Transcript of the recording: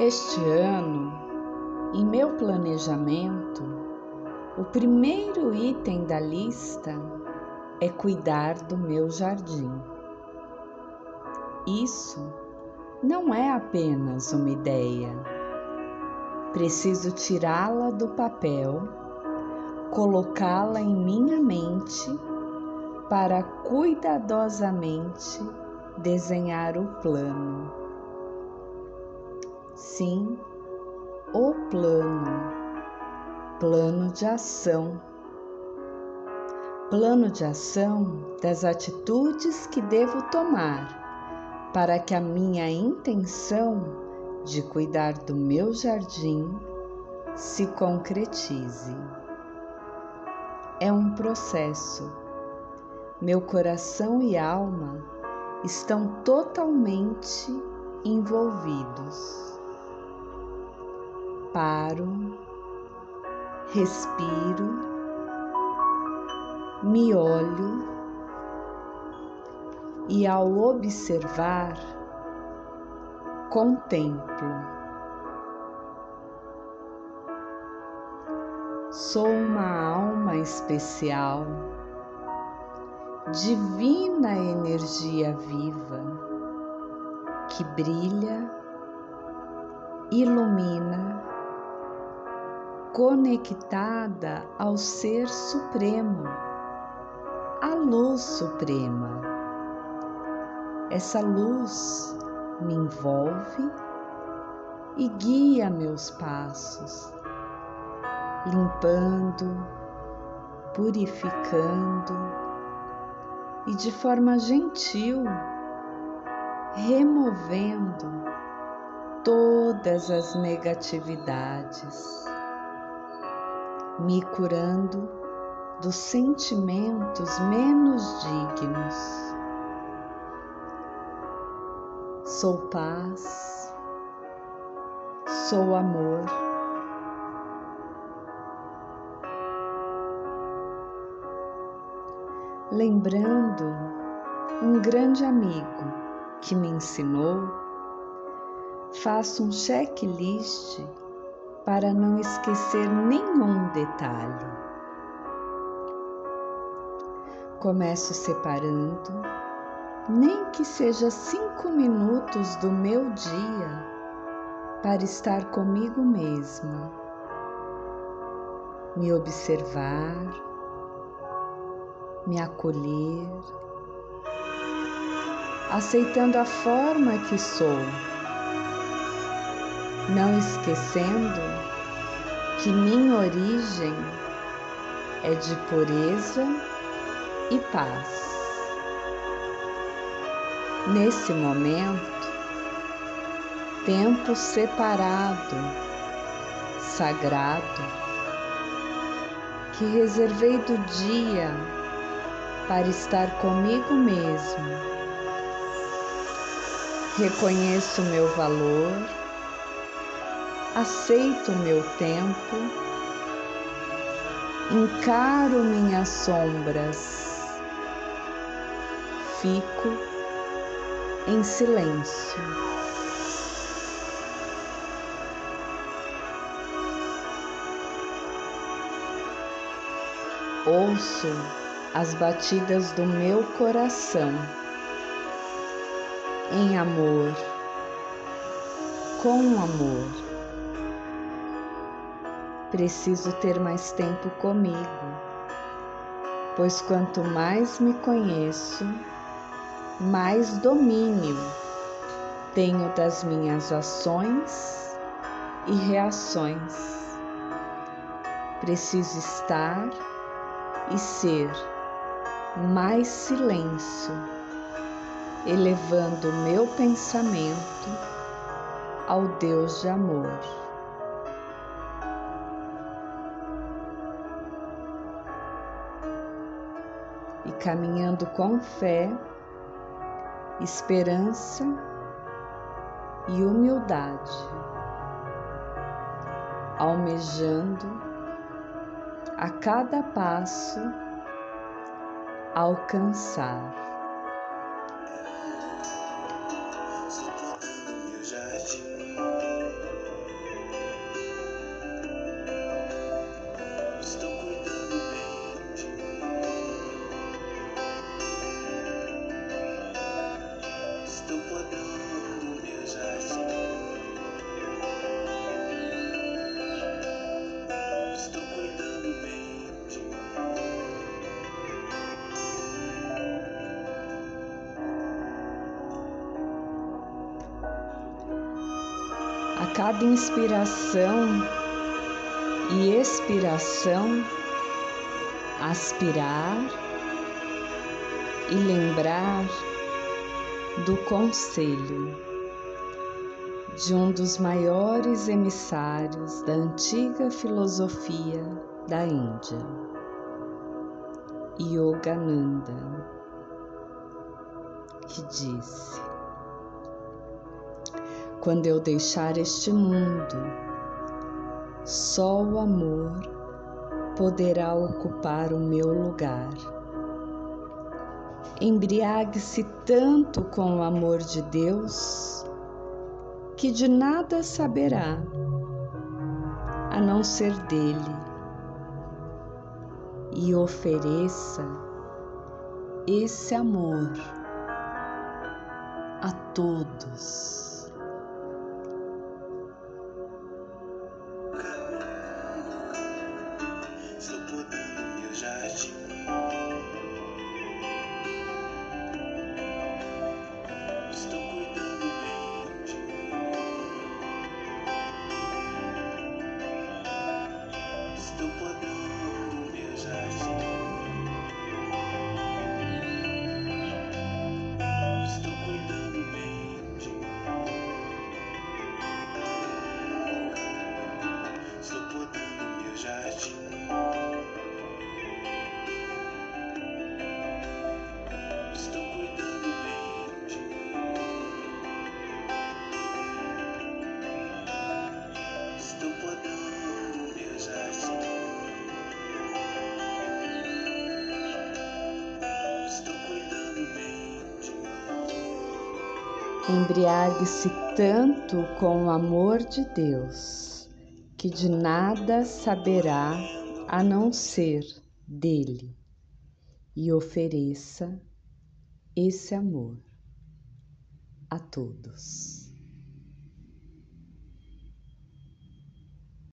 Este ano, em meu planejamento, o primeiro item da lista é cuidar do meu jardim. Isso não é apenas uma ideia. Preciso tirá-la do papel, colocá-la em minha mente para cuidadosamente desenhar o plano Sim, o plano, plano de ação. Plano de ação das atitudes que devo tomar para que a minha intenção de cuidar do meu jardim se concretize. É um processo. Meu coração e alma estão totalmente envolvidos paro, respiro, me olho e, ao observar, contemplo. Sou uma alma especial, divina energia viva que brilha, ilumina conectada ao Ser Supremo, à Luz Suprema. Essa luz me envolve e guia meus passos, limpando, purificando e de forma gentil removendo todas as negatividades me curando dos sentimentos menos dignos. Sou paz, sou amor. Lembrando um grande amigo que me ensinou, faço um checklist para não esquecer nenhum detalhe. Começo separando, nem que seja cinco minutos do meu dia, para estar comigo mesma, me observar, me acolher, aceitando a forma que sou não esquecendo que minha origem é de pureza e paz. Nesse momento, tempo separado, sagrado, que reservei do dia para estar comigo mesmo. Reconheço meu valor aceito meu tempo, encaro minhas sombras, fico em silêncio. Ouço as batidas do meu coração em amor, com amor. Preciso ter mais tempo comigo, pois quanto mais me conheço, mais domínio tenho das minhas ações e reações. Preciso estar e ser mais silêncio, elevando meu pensamento ao Deus de amor. Caminhando com fé, esperança e humildade, almejando a cada passo alcançar. Cada inspiração e expiração, aspirar e lembrar do conselho de um dos maiores emissários da antiga filosofia da Índia, Yogananda, que disse: Quando eu deixar este mundo, só o amor poderá ocupar o meu lugar embriague-se tanto com o amor de Deus que de nada saberá a não ser dele e ofereça esse amor a todos. the button. Embriague-se tanto com o amor de Deus que de nada saberá a não ser dele e ofereça esse amor a todos.